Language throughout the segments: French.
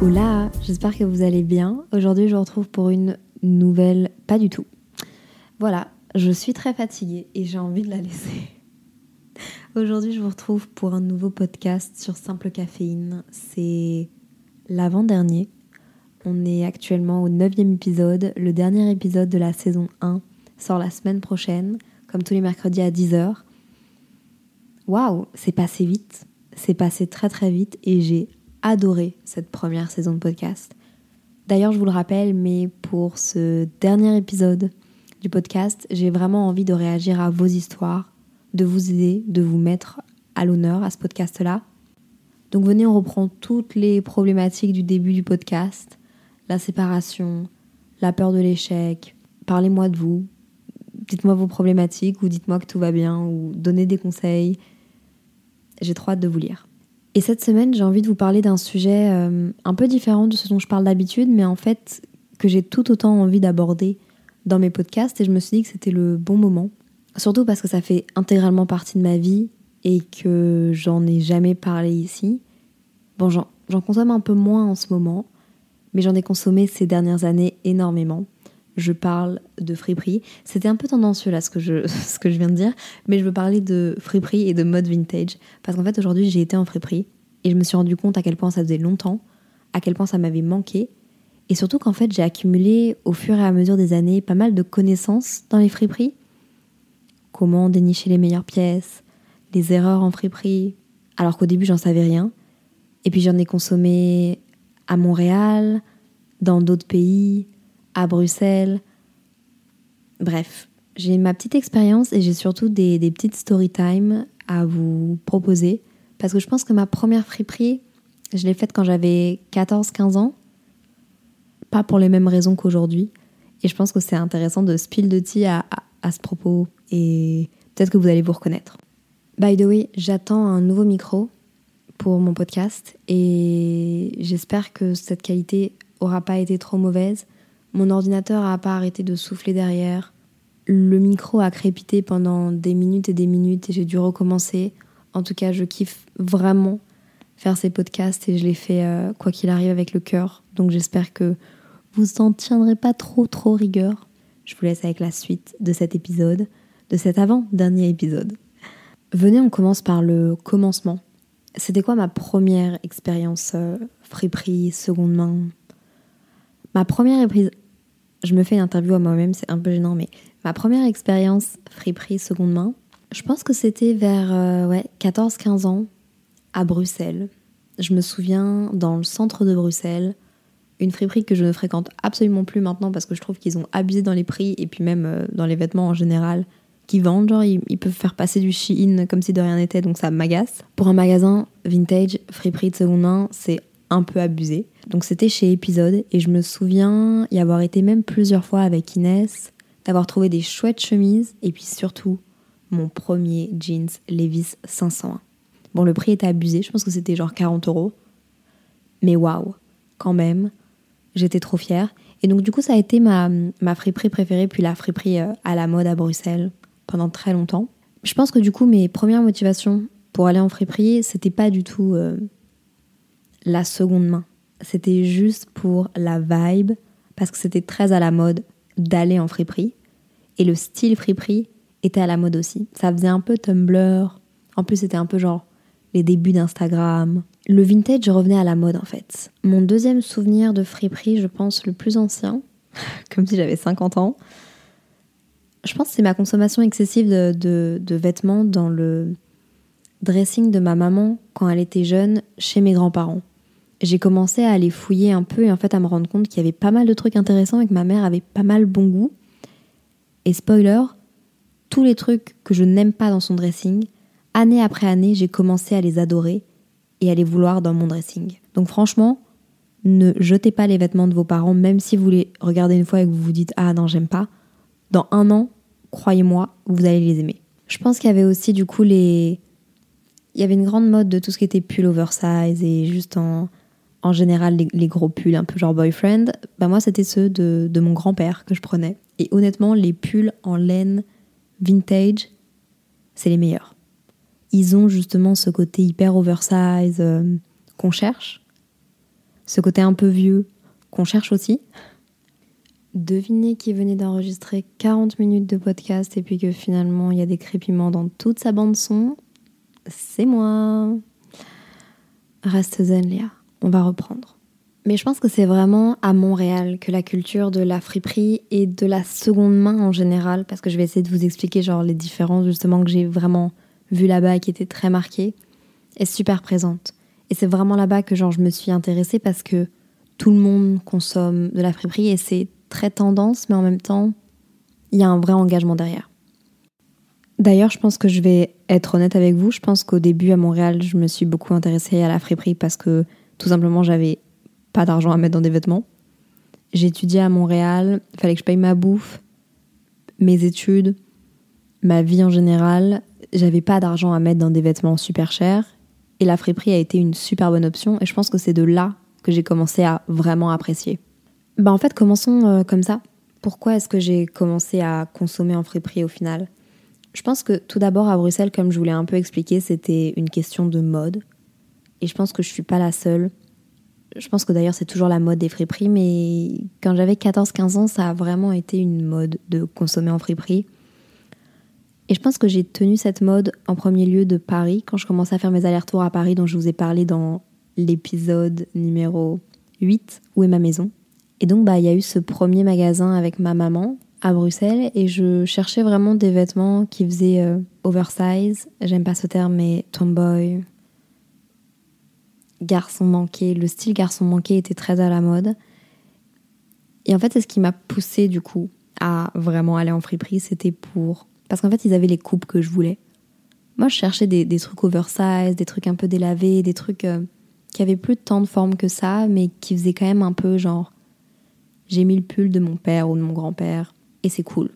Hola, j'espère que vous allez bien. Aujourd'hui, je vous retrouve pour une nouvelle... Pas du tout. Voilà, je suis très fatiguée et j'ai envie de la laisser. Aujourd'hui, je vous retrouve pour un nouveau podcast sur Simple Caféine. C'est l'avant-dernier. On est actuellement au neuvième épisode. Le dernier épisode de la saison 1 sort la semaine prochaine, comme tous les mercredis à 10h. Waouh, c'est passé vite. C'est passé très très vite et j'ai adoré cette première saison de podcast. D'ailleurs, je vous le rappelle, mais pour ce dernier épisode du podcast, j'ai vraiment envie de réagir à vos histoires, de vous aider, de vous mettre à l'honneur à ce podcast-là. Donc venez, on reprend toutes les problématiques du début du podcast, la séparation, la peur de l'échec. Parlez-moi de vous, dites-moi vos problématiques ou dites-moi que tout va bien ou donnez des conseils. J'ai trop hâte de vous lire. Et cette semaine, j'ai envie de vous parler d'un sujet euh, un peu différent de ce dont je parle d'habitude, mais en fait que j'ai tout autant envie d'aborder dans mes podcasts et je me suis dit que c'était le bon moment. Surtout parce que ça fait intégralement partie de ma vie et que j'en ai jamais parlé ici. Bon, j'en consomme un peu moins en ce moment, mais j'en ai consommé ces dernières années énormément. Je parle de friperie. C'était un peu tendancieux là ce que, je, ce que je viens de dire, mais je veux parler de friperie et de mode vintage. Parce qu'en fait aujourd'hui j'ai été en friperie et je me suis rendu compte à quel point ça faisait longtemps, à quel point ça m'avait manqué. Et surtout qu'en fait j'ai accumulé au fur et à mesure des années pas mal de connaissances dans les friperies. Comment dénicher les meilleures pièces, les erreurs en friperie, alors qu'au début j'en savais rien. Et puis j'en ai consommé à Montréal, dans d'autres pays, à Bruxelles. Bref, j'ai ma petite expérience et j'ai surtout des, petites story time à vous proposer. Parce que je pense que ma première friperie, je l'ai faite quand j'avais 14-15 ans. Pas pour les mêmes raisons qu'aujourd'hui. Et je pense que c'est intéressant de spill de tea à, à ce propos. Et peut-être que vous allez vous reconnaître. By the way, j'attends un nouveau micro pour mon podcast et j'espère que cette qualité aura pas été trop mauvaise. Mon ordinateur a pas arrêté de souffler derrière. Le micro a crépité pendant des minutes et des minutes et j'ai dû recommencer. En tout cas, je kiffe vraiment faire ces podcasts et je les fais euh, quoi qu'il arrive avec le cœur. Donc j'espère que vous en tiendrez pas trop trop rigueur. Je vous laisse avec la suite de cet épisode, de cet avant-dernier épisode. Venez, on commence par le commencement. C'était quoi ma première expérience euh, friperie, seconde main? Ma première je me fais une interview à moi-même, c'est un peu gênant, mais ma première expérience friperie seconde main, je pense que c'était vers euh, ouais, 14-15 ans à Bruxelles. Je me souviens dans le centre de Bruxelles, une friperie que je ne fréquente absolument plus maintenant parce que je trouve qu'ils ont abusé dans les prix et puis même euh, dans les vêtements en général qui vendent. Genre, ils, peuvent faire passer du Shein comme si de rien n'était, donc ça m'agace. Pour un magasin vintage, friperie de seconde main, c'est un peu abusé. Donc c'était chez Épisode et je me souviens y avoir été même plusieurs fois avec Inès, d'avoir trouvé des chouettes chemises et puis surtout mon premier jeans Levi's 501. Bon, le prix était abusé, je pense que c'était genre 40 euros. Mais waouh, quand même, j'étais trop fière. Et donc du coup, ça a été ma, ma friperie préférée, puis la friperie euh, à la mode à Bruxelles pendant très longtemps. Je pense que du coup, mes premières motivations pour aller en friperie, c'était pas du tout euh, la seconde main. C'était juste pour la vibe, parce que c'était très à la mode d'aller en friperie. Et le style friperie était à la mode aussi. Ça faisait un peu Tumblr. En plus, c'était un peu genre les débuts d'Instagram. Le vintage revenait à la mode en fait. Mon deuxième souvenir de friperie, je pense le plus ancien, comme si j'avais 50 ans, je pense que c'est ma consommation excessive de, de, vêtements dans le dressing de ma maman quand elle était jeune chez mes grands-parents j'ai commencé à aller fouiller un peu et en fait à me rendre compte qu'il y avait pas mal de trucs intéressants et que ma mère avait pas mal bon goût. Et spoiler, tous les trucs que je n'aime pas dans son dressing, année après année, j'ai commencé à les adorer et à les vouloir dans mon dressing. Donc franchement, ne jetez pas les vêtements de vos parents, même si vous les regardez une fois et que vous vous dites Ah non, j'aime pas. Dans un an, croyez-moi, vous allez les aimer. Je pense qu'il y avait aussi du coup les. Il y avait une grande mode de tout ce qui était pull oversize et juste en, en général les, gros pulls un peu genre boyfriend. Bah moi, c'était ceux de, de mon grand-père que je prenais. Et honnêtement, les pulls en laine vintage, c'est les meilleurs. Ils ont justement ce côté hyper oversize euh, qu'on cherche, ce côté un peu vieux qu'on cherche aussi. Devinez qui venait d'enregistrer 40 minutes de podcast et puis que finalement il y a des crépiments dans toute sa bande son. C'est moi. Reste zen Léa, on va reprendre. Mais je pense que c'est vraiment à Montréal que la culture de la friperie et de la seconde main en général, parce que je vais essayer de vous expliquer genre les différences justement que j'ai vraiment vu là-bas et qui étaient très marquées, est super présente. Et c'est vraiment là-bas que genre je me suis intéressée parce que tout le monde consomme de la friperie et c'est très tendance, mais en même temps, il y a un vrai engagement derrière. D'ailleurs, je pense que je vais être honnête avec vous. Je pense qu'au début à Montréal, je me suis beaucoup intéressée à la friperie parce que tout simplement j'avais pas d'argent à mettre dans des vêtements. Étudié à Montréal, fallait que je paye ma bouffe, mes études, ma vie en général. J'avais pas d'argent à mettre dans des vêtements super chers. Et la friperie a été une super bonne option. Et je pense que c'est de là que j'ai commencé à vraiment apprécier. Bah en fait, commençons euh, comme ça. Pourquoi est-ce que j'ai commencé à consommer en friperie au final? Je pense que tout d'abord à Bruxelles, comme je vous l'ai un peu expliqué, c'était une question de mode. Et je pense que je suis pas la seule. Je pense que d'ailleurs c'est toujours la mode des friperies, mais quand j'avais 14-15 ans, ça a vraiment été une mode de consommer en friperie. Et je pense que j'ai tenu cette mode en premier lieu de Paris, quand je commençais à faire mes allers-retours à Paris, dont je vous ai parlé dans l'épisode numéro 8, Où est ma maison? Et donc bah, il y a eu ce premier magasin avec ma maman à Bruxelles, et je cherchais vraiment des vêtements qui faisaient euh, oversize, j'aime pas ce terme, mais tomboy, garçon manqué, le style garçon manqué était très à la mode. Et en fait, c'est ce qui m'a poussé du coup à vraiment aller en friperie, c'était pour... Parce qu'en fait, ils avaient les coupes que je voulais. Moi, je cherchais des, trucs oversize, des trucs un peu délavés, des trucs euh, qui avaient plus tant de forme que ça, mais qui faisaient quand même un peu genre... J'ai mis le pull de mon père ou de mon grand-père, et c'est cool.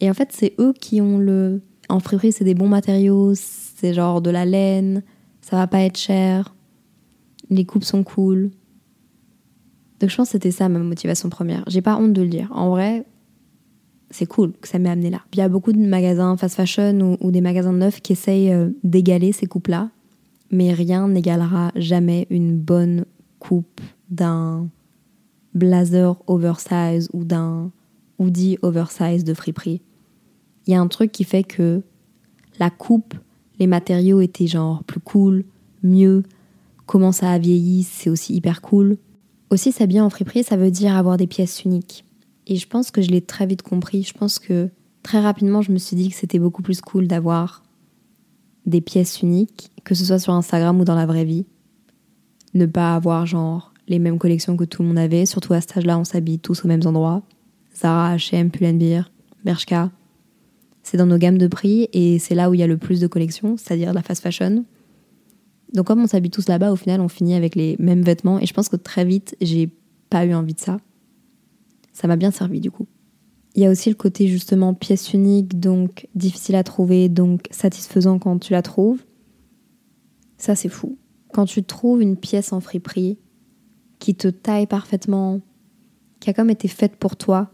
Et en fait, c'est eux qui ont le... En friperie, c'est des bons matériaux, c'est genre de la laine, ça va pas être cher, les coupes sont cool. Donc je pense que c'était ça ma motivation première. J'ai pas honte de le dire. En vrai, c'est cool que ça m'ait amené là. il y a beaucoup de magasins fast fashion ou, des magasins neufs qui essayent euh, d'égaler ces coupes-là, mais rien n'égalera jamais une bonne coupe d'un blazer oversize ou d'un hoodie oversize de friperie. Il y a un truc qui fait que la coupe, les matériaux étaient genre plus cool, mieux, comment ça a vieilli, c'est aussi hyper cool. Aussi, s'habiller en friperie, ça veut dire avoir des pièces uniques. Et je pense que je l'ai très vite compris. Je pense que très rapidement, je me suis dit que c'était beaucoup plus cool d'avoir des pièces uniques, que ce soit sur Instagram ou dans la vraie vie. Ne pas avoir genre les mêmes collections que tout le monde avait, surtout à cet âge-là, on s'habille tous aux mêmes endroits. Zara, H&M, Pull&Bear, Bershka. C'est dans nos gammes de prix et c'est là où il y a le plus de collections, c'est-à-dire la fast fashion. Donc comme on s'habille tous là-bas, au final, on finit avec les mêmes vêtements. Et je pense que très vite, j'ai pas eu envie de ça. Ça m'a bien servi du coup. Il y a aussi le côté justement pièce unique, donc difficile à trouver, donc satisfaisant quand tu la trouves. Ça, c'est fou. Quand tu trouves une pièce en friperie qui te taille parfaitement, qui a comme été faite pour toi,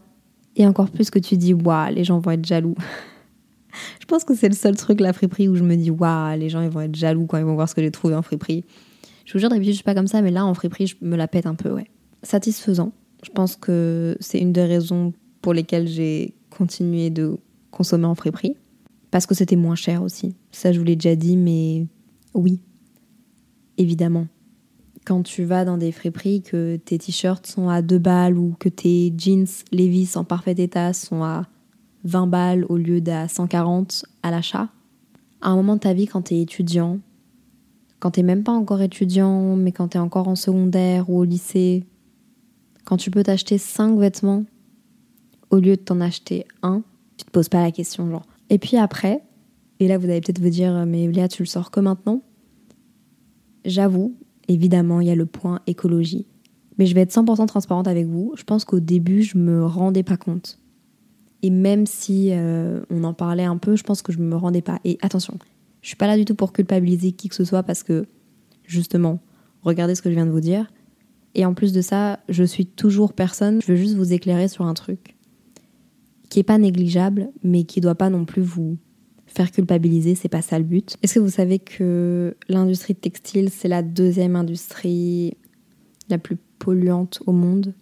et encore plus que tu dis, waouh, les gens vont être jaloux. Je pense que c'est le seul truc, la friperie, où je me dis, waouh, les gens ils vont être jaloux quand ils vont voir ce que j'ai trouvé en friperie. Je vous jure, d'habitude, je suis pas comme ça, mais là, en friperie, je me la pète un peu, ouais. Satisfaisant. Je pense que c'est une des raisons pour lesquelles j'ai continué de consommer en friperie. Parce que c'était moins cher aussi. Ça, je vous l'ai déjà dit, mais oui, évidemment. Quand tu vas dans des friperies, que tes t-shirts sont à 2 balles ou que tes jeans Levi's en parfait état sont à 20 balles au lieu d'à 140 à l'achat. À un moment de ta vie, quand tu es étudiant, quand t'es même pas encore étudiant, mais quand tu es encore en secondaire ou au lycée, quand tu peux t'acheter 5 vêtements au lieu de t'en acheter un, tu te poses pas la question, genre. Et puis après, et là vous allez peut-être vous dire, mais Léa, tu le sors que maintenant? J'avoue, évidemment, il y a le point écologie. Mais je vais être 100% transparente avec vous. Je pense qu'au début, je me rendais pas compte. Et même si euh, on en parlait un peu, je pense que je me rendais pas. Et attention, je suis pas là du tout pour culpabiliser qui que ce soit parce que, justement, regardez ce que je viens de vous dire. Et en plus de ça, je suis toujours personne. Je veux juste vous éclairer sur un truc qui est pas négligeable, mais qui doit pas non plus vous faire culpabiliser. C'est pas ça le but. Est-ce que vous savez que l'industrie textile, c'est la deuxième industrie la plus polluante au monde?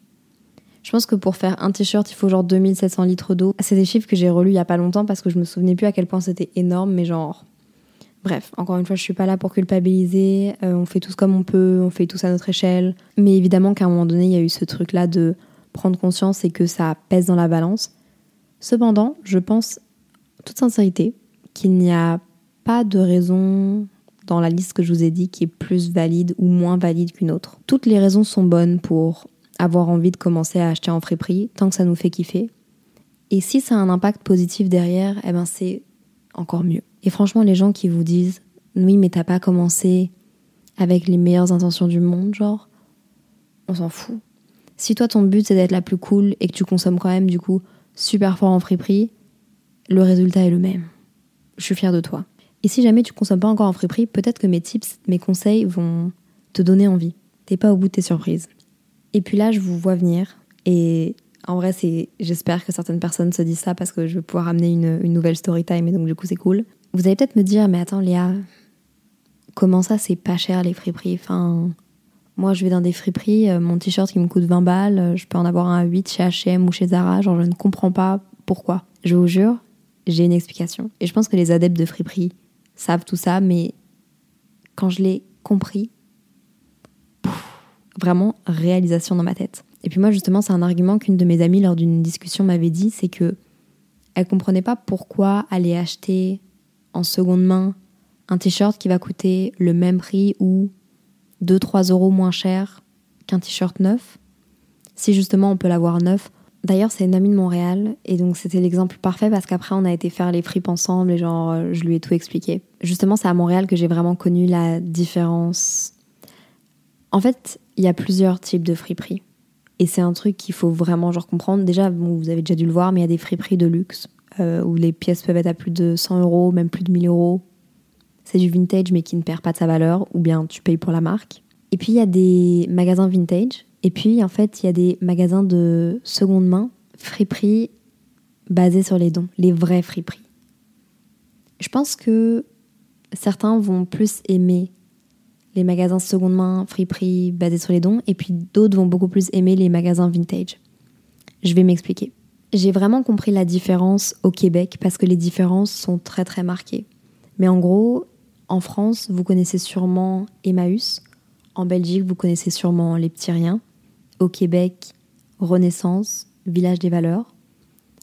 Je pense que pour faire un t-shirt, il faut genre 2700 litres d'eau. C'est des chiffres que j'ai relus il y a pas longtemps parce que je me souvenais plus à quel point c'était énorme, mais genre. Bref, encore une fois, je suis pas là pour culpabiliser. Euh, on fait tous comme on peut, on fait tous à notre échelle. Mais évidemment qu'à un moment donné, il y a eu ce truc-là de prendre conscience et que ça pèse dans la balance. Cependant, je pense, toute sincérité, qu'il n'y a pas de raison dans la liste que je vous ai dit qui est plus valide ou moins valide qu'une autre. Toutes les raisons sont bonnes pour avoir envie de commencer à acheter en friperie tant que ça nous fait kiffer. Et si ça a un impact positif derrière, eh ben c'est encore mieux. Et franchement, les gens qui vous disent oui, mais t'as pas commencé avec les meilleures intentions du monde, genre, on s'en fout. Si toi ton but c'est d'être la plus cool et que tu consommes quand même du coup super fort en friperie, le résultat est le même. Je suis fière de toi. Et si jamais tu consommes pas encore en friperie, peut-être que mes tips, mes conseils vont te donner envie. T'es pas au bout de tes surprises. Et puis là, je vous vois venir. Et en vrai, c'est, j'espère que certaines personnes se disent ça parce que je vais pouvoir amener une, nouvelle story time et donc du coup, c'est cool. Vous allez peut-être me dire, mais attends, Léa, comment ça, c'est pas cher les friperies? Enfin, moi, je vais dans des friperies, euh, mon t-shirt qui me coûte 20 balles, euh, je peux en avoir un à 8 chez H&M ou chez Zara, genre je ne comprends pas pourquoi. Je vous jure, j'ai une explication. Et je pense que les adeptes de friperie savent tout ça, mais quand je l'ai compris, vraiment réalisation dans ma tête. Et puis moi justement c'est un argument qu'une de mes amies lors d'une discussion m'avait dit, c'est que elle comprenait pas pourquoi aller acheter en seconde main un t-shirt qui va coûter le même prix ou 2-3 euros moins cher qu'un t-shirt neuf, si justement on peut l'avoir neuf. D'ailleurs, c'est une amie de Montréal, et donc c'était l'exemple parfait parce qu'après on a été faire les fripes ensemble et genre je lui ai tout expliqué. Justement, c'est à Montréal que j'ai vraiment connu la différence. En fait, il y a plusieurs types de friperies. Et c'est un truc qu'il faut vraiment genre comprendre. Déjà, vous avez déjà dû le voir, mais il y a des friperies de luxe euh, où les pièces peuvent être à plus de 100 euros, même plus de 1000 euros. C'est du vintage, mais qui ne perd pas de sa valeur, ou bien tu payes pour la marque. Et puis il y a des magasins vintage. Et puis en fait, il y a des magasins de seconde main, friperies basés sur les dons, les vrais friperies. Je pense que certains vont plus aimer les magasins seconde main, friperie, basés sur les dons, et puis d'autres vont beaucoup plus aimer les magasins vintage. Je vais m'expliquer. J'ai vraiment compris la différence au Québec parce que les différences sont très très marquées. Mais en gros, en France, vous connaissez sûrement Emmaüs. En Belgique, vous connaissez sûrement les petits riens. Au Québec, Renaissance, Village des valeurs.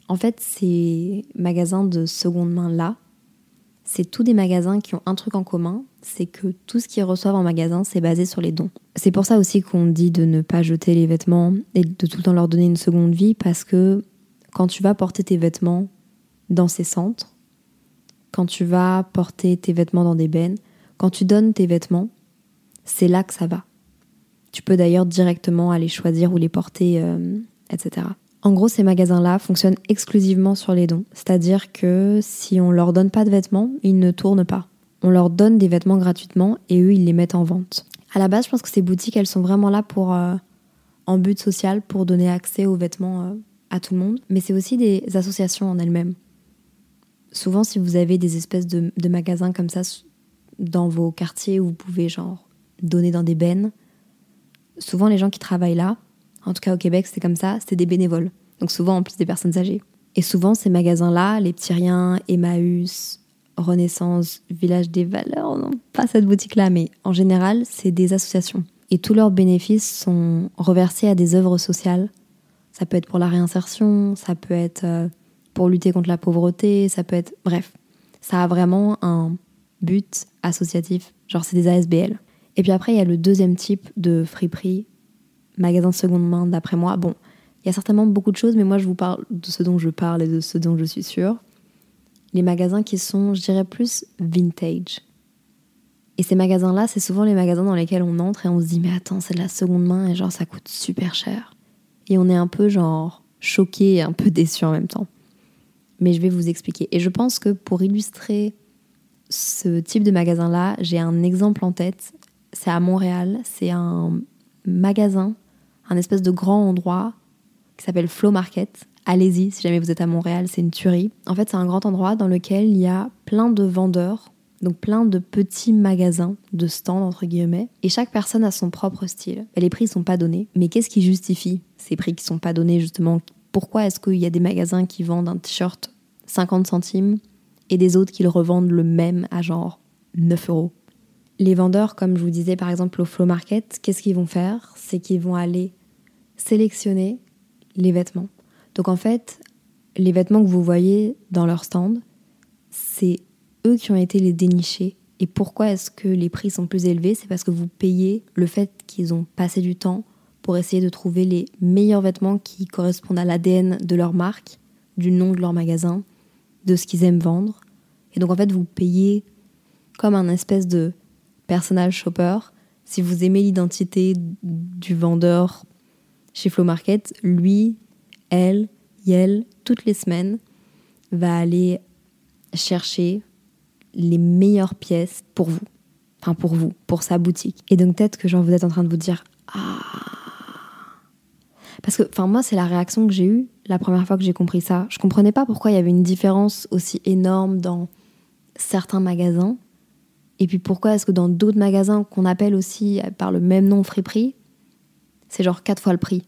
En fait, ces magasins de seconde main là, c'est tous des magasins qui ont un truc en commun, c'est que tout ce qu'ils reçoivent en magasin, c'est basé sur les dons. C'est pour ça aussi qu'on dit de ne pas jeter les vêtements et de tout le temps leur donner une seconde vie, parce que quand tu vas porter tes vêtements dans ces centres, quand tu vas porter tes vêtements dans des bennes, quand tu donnes tes vêtements, c'est là que ça va. Tu peux d'ailleurs directement aller choisir où les porter, euh, etc. En gros, ces magasins-là fonctionnent exclusivement sur les dons. C'est-à-dire que si on leur donne pas de vêtements, ils ne tournent pas. On leur donne des vêtements gratuitement et eux, ils les mettent en vente. À la base, je pense que ces boutiques, elles sont vraiment là pour euh, en but social, pour donner accès aux vêtements euh, à tout le monde. Mais c'est aussi des associations en elles-mêmes. Souvent, si vous avez des espèces de, magasins comme ça dans vos quartiers où vous pouvez genre donner dans des bennes, souvent les gens qui travaillent là, en tout cas au Québec, c'était comme ça, c'était des bénévoles. Donc souvent en plus des personnes âgées. Et souvent ces magasins-là, les petits riens, Emmaüs, Renaissance, Village des Valeurs, non pas cette boutique-là, mais en général, c'est des associations. Et tous leurs bénéfices sont reversés à des œuvres sociales. Ça peut être pour la réinsertion, ça peut être euh, pour lutter contre la pauvreté, ça peut être... Bref, ça a vraiment un but associatif, genre c'est des ASBL. Et puis après, il y a le deuxième type de friperie magasin seconde main, d'après moi. Bon, Il y a certainement beaucoup de choses, mais moi je vous parle de ce dont je parle et de ce dont je suis sûre. Les magasins qui sont, je dirais, plus vintage. Et ces magasins-là, c'est souvent les magasins dans lesquels on entre et on se dit, mais attends, c'est de la seconde main et genre ça coûte super cher. Et on est un peu genre choqué et un peu déçu en même temps. Mais je vais vous expliquer. Et je pense que pour illustrer ce type de magasin-là, j'ai un exemple en tête. C'est à Montréal. C'est un magasin, un espèce de grand endroit qui s'appelle Flow Market. Allez-y si jamais vous êtes à Montréal, c'est une tuerie. En fait, c'est un grand endroit dans lequel il y a plein de vendeurs, donc plein de petits magasins, de stands entre guillemets, et chaque personne a son propre style. les prix sont pas donnés, mais qu'est-ce qui justifie ces prix qui sont pas donnés justement? Pourquoi est-ce qu'il y a des magasins qui vendent un t-shirt 50 centimes et des autres qui le revendent le même à genre 9 euros? Les vendeurs, comme je vous disais par exemple au Flow Market, qu'est-ce qu'ils vont faire? C'est qu'ils vont aller sélectionner les vêtements. Donc en fait, les vêtements que vous voyez dans leur stand, c'est eux qui ont été les dénichés. Et pourquoi est-ce que les prix sont plus élevés? C'est parce que vous payez le fait qu'ils ont passé du temps pour essayer de trouver les meilleurs vêtements qui correspondent à l'ADN de leur marque, du nom de leur magasin, de ce qu'ils aiment vendre. Et donc en fait, vous payez comme un espèce de personnage shopper. Si vous aimez l'identité du vendeur chez Flow Market, lui, elle, elle, toutes les semaines, va aller chercher les meilleures pièces pour vous. Enfin, pour vous, pour sa boutique. Et donc, peut-être que genre, vous êtes en train de vous dire Ah Parce que, enfin, moi, c'est la réaction que j'ai eue la première fois que j'ai compris ça. Je comprenais pas pourquoi il y avait une différence aussi énorme dans certains magasins. Et puis pourquoi est-ce que dans d'autres magasins qu'on appelle aussi par le même nom Friperie, c'est genre quatre fois le prix?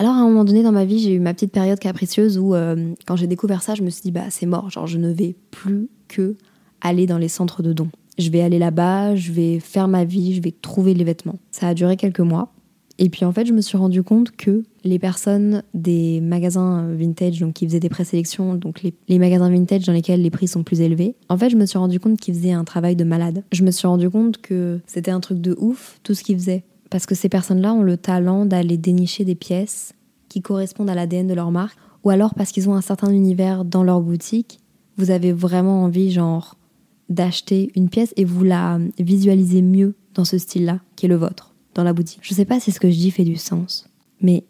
Alors à un moment donné dans ma vie, j'ai eu ma petite période capricieuse où euh, quand j'ai découvert ça, je me suis dit bah c'est mort, genre je ne vais plus que aller dans les centres de dons. Je vais aller là-bas, je vais faire ma vie, je vais trouver les vêtements. Ça a duré quelques mois. Et puis en fait, je me suis rendu compte que les personnes des magasins vintage, donc qui faisaient des présélections, donc les, les, magasins vintage dans lesquels les prix sont plus élevés, en fait, je me suis rendu compte qu'ils faisaient un travail de malade. Je me suis rendu compte que c'était un truc de ouf, tout ce qu'ils faisaient. Parce que ces personnes-là ont le talent d'aller dénicher des pièces qui correspondent à l'ADN de leur marque, ou alors parce qu'ils ont un certain univers dans leur boutique, vous avez vraiment envie, genre, d'acheter une pièce et vous la visualisez mieux dans ce style-là, qui est le vôtre, dans la boutique. Je sais pas si ce que je dis fait du sens, mais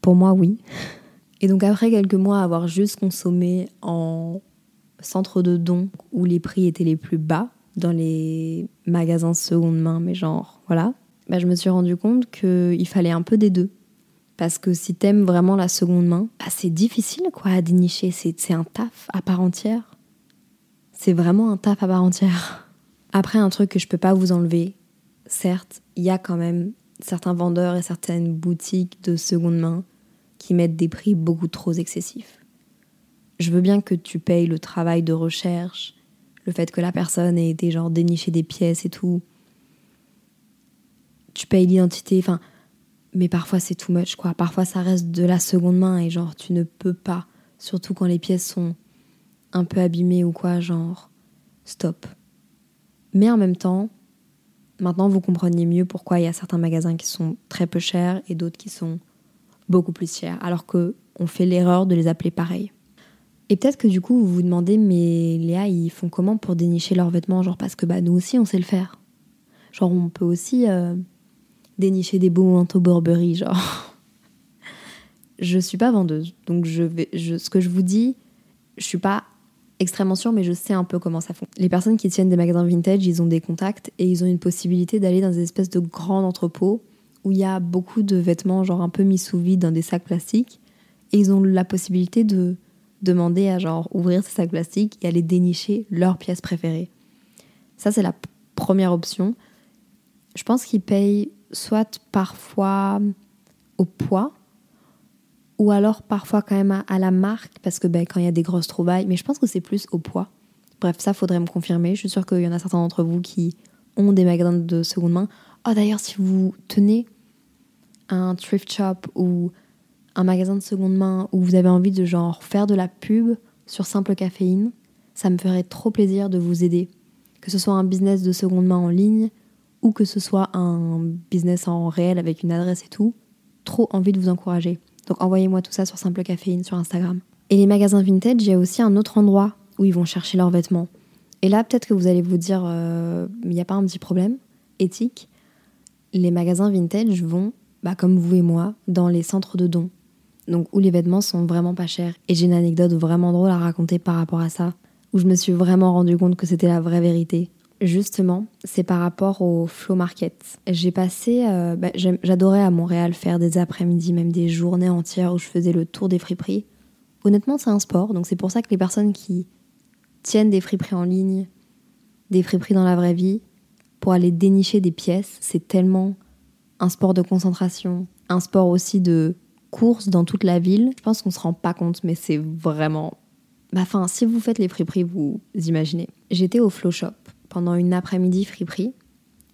pour moi, oui. Et donc après quelques mois à avoir juste consommé en centre de dons où les prix étaient les plus bas dans les magasins seconde main, mais genre, voilà, bah, je me suis rendu compte qu'il fallait un peu des deux. Parce que si t'aimes vraiment la seconde main, bah, c'est difficile quoi à dénicher. C'est un taf à part entière. C'est vraiment un taf à part entière. Après, un truc que je peux pas vous enlever, certes, il y a quand même certains vendeurs et certaines boutiques de seconde main qui mettent des prix beaucoup trop excessifs. Je veux bien que tu payes le travail de recherche, le fait que la personne ait été genre dénicher des pièces et tout, tu payes l'identité, enfin, mais parfois c'est too much, quoi. Parfois ça reste de la seconde main et genre tu ne peux pas, surtout quand les pièces sont un peu abîmées ou quoi, genre stop. Mais en même temps, maintenant vous comprenez mieux pourquoi il y a certains magasins qui sont très peu chers et d'autres qui sont beaucoup plus chers, alors que on fait l'erreur de les appeler pareil. Et peut-être que du coup vous vous demandez mais Léa ils font comment pour dénicher leurs vêtements? Genre parce que bah nous aussi on sait le faire. Genre on peut aussi euh, dénicher des beaux manteaux Burberry, genre. je suis pas vendeuse, donc je vais, ce que je vous dis, je suis pas extrêmement sûre, mais je sais un peu comment ça fonctionne. Les personnes qui tiennent des magasins vintage, ils ont des contacts et ils ont une possibilité d'aller dans des espèces de grands entrepôts où il y a beaucoup de vêtements, genre un peu mis sous vide dans des sacs plastiques, et ils ont la possibilité de demander à genre ouvrir ces sacs plastiques et aller dénicher leurs pièces préférées. Ça, c'est la première option. Je pense qu'ils payent soit parfois au poids, ou alors parfois quand même à, la marque, parce que ben, quand il y a des grosses trouvailles, mais je pense que c'est plus au poids. Bref, ça faudrait me confirmer. Je suis sûre qu'il y en a certains d'entre vous qui ont des magasins de seconde main. Oh d'ailleurs, si vous tenez un thrift shop ou un magasin de seconde main où vous avez envie de genre faire de la pub sur simple caféine, ça me ferait trop plaisir de vous aider. Que ce soit un business de seconde main en ligne ou que ce soit un business en réel avec une adresse et tout, trop envie de vous encourager. Donc envoyez-moi tout ça sur Simple Caféine sur Instagram. Et les magasins vintage, il y a aussi un autre endroit où ils vont chercher leurs vêtements. Et là, peut-être que vous allez vous dire, euh, il n'y a pas un petit problème éthique. Les magasins vintage vont, bah, comme vous et moi, dans les centres de dons. Donc où les vêtements sont vraiment pas chers. Et j'ai une anecdote vraiment drôle à raconter par rapport à ça, où je me suis vraiment rendu compte que c'était la vraie vérité. Justement, c'est par rapport au flow market. J'ai passé, euh, bah, j'adorais à Montréal faire des après-midi, même des journées entières où je faisais le tour des friperies. Honnêtement, c'est un sport, donc c'est pour ça que les personnes qui tiennent des friperies en ligne, des friperies dans la vraie vie, pour aller dénicher des pièces, c'est tellement un sport de concentration, un sport aussi de course dans toute la ville. Je pense qu'on se rend pas compte, mais c'est vraiment. Bah, enfin, si vous faites les friperies, vous imaginez. J'étais au Flow Shop pendant une après-midi friperie.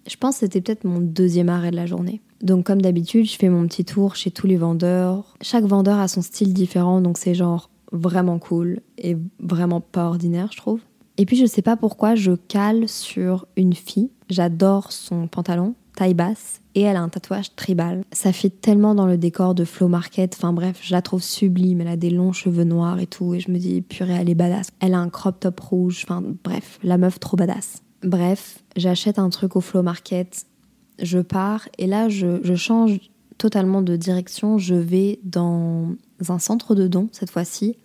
Je pense que c'était peut-être mon deuxième arrêt de la journée. Donc comme d'habitude, je fais mon petit tour chez tous les vendeurs. Chaque vendeur a son style différent, donc c'est genre vraiment cool et vraiment pas ordinaire, je trouve. Et puis je sais pas pourquoi je cale sur une fille. J'adore son pantalon, taille basse, et elle a un tatouage tribal. Ça fit tellement dans le décor de Flow Market. Enfin bref, je la trouve sublime. Elle a des longs cheveux noirs et tout, et je me dis purée, elle est badass. Elle a un crop top rouge. Enfin bref, la meuf trop badass. Bref, j'achète un truc au Flow Market, je pars, et là je, change totalement de direction. Je vais dans un centre de dons cette fois-ci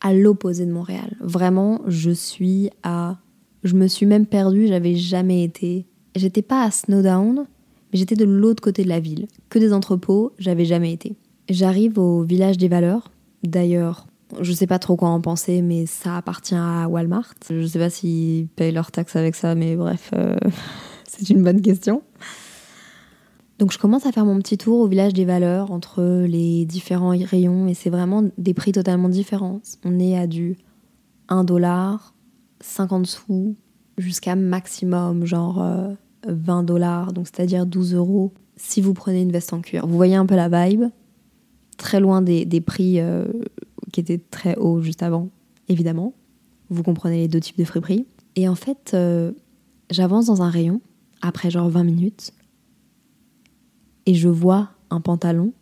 à l'opposé de Montréal. Vraiment, je suis à. Je me suis même perdue, j'avais jamais été. J'étais pas à Snowdown, mais j'étais de l'autre côté de la ville. Que des entrepôts, j'avais jamais été. J'arrive au village des valeurs. D'ailleurs, je sais pas trop quoi en penser, mais ça appartient à Walmart. Je sais pas s'ils payent leurs taxes avec ça, mais bref, euh, c'est une bonne question. Donc je commence à faire mon petit tour au village des valeurs entre les différents rayons et c'est vraiment des prix totalement différents. On est à du 1 dollar, 50 sous, jusqu'à maximum genre 20 euh, dollars, donc c'est-à-dire 12 euros si vous prenez une veste en cuir. Vous voyez un peu la vibe, très loin des, prix euh, qui étaient très hauts juste avant, évidemment. Vous comprenez les deux types de friperies. Et en fait, euh, j'avance dans un rayon, après genre 20 minutes, et je vois un pantalon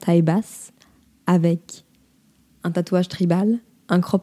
taille basse avec un tatouage tribal, un crop.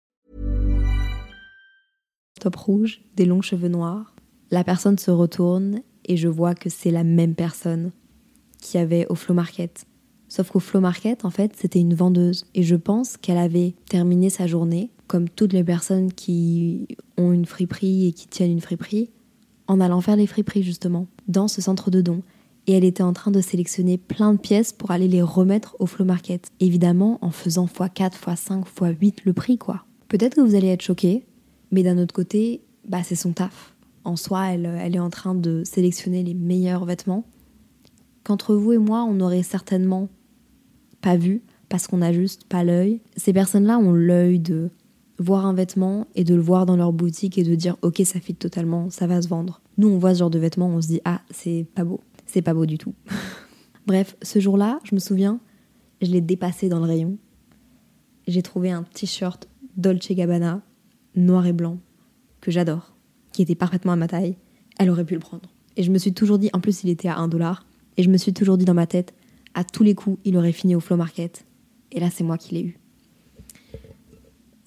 Top rouge, des longs cheveux noirs. La personne se retourne et je vois que c'est la même personne qui avait au Flow Market. Sauf qu'au Flow Market, en fait, c'était une vendeuse et je pense qu'elle avait terminé sa journée comme toutes les personnes qui ont une friperie et qui tiennent une friperie en allant faire les friperies justement, dans ce centre de dons. Et elle était en train de sélectionner plein de pièces pour aller les remettre au flow market. Évidemment, en faisant x4, x5, x8 le prix, quoi. Peut-être que vous allez être choqué, mais d'un autre côté, bah, c'est son taf. En soi, elle, elle est en train de sélectionner les meilleurs vêtements. Qu'entre vous et moi, on n'aurait certainement pas vu, parce qu'on n'a juste pas l'œil. Ces personnes-là ont l'œil de voir un vêtement et de le voir dans leur boutique et de dire ok ça fit totalement, ça va se vendre. Nous on voit ce genre de vêtements, on se dit ah c'est pas beau, c'est pas beau du tout. Bref, ce jour-là, je me souviens, je l'ai dépassé dans le rayon. J'ai trouvé un t-shirt Dolce Gabbana noir et blanc que j'adore, qui était parfaitement à ma taille. Elle aurait pu le prendre. Et je me suis toujours dit, en plus il était à 1 dollar, et je me suis toujours dit dans ma tête, à tous les coups, il aurait fini au flow market. Et là, c'est moi qui l'ai eu.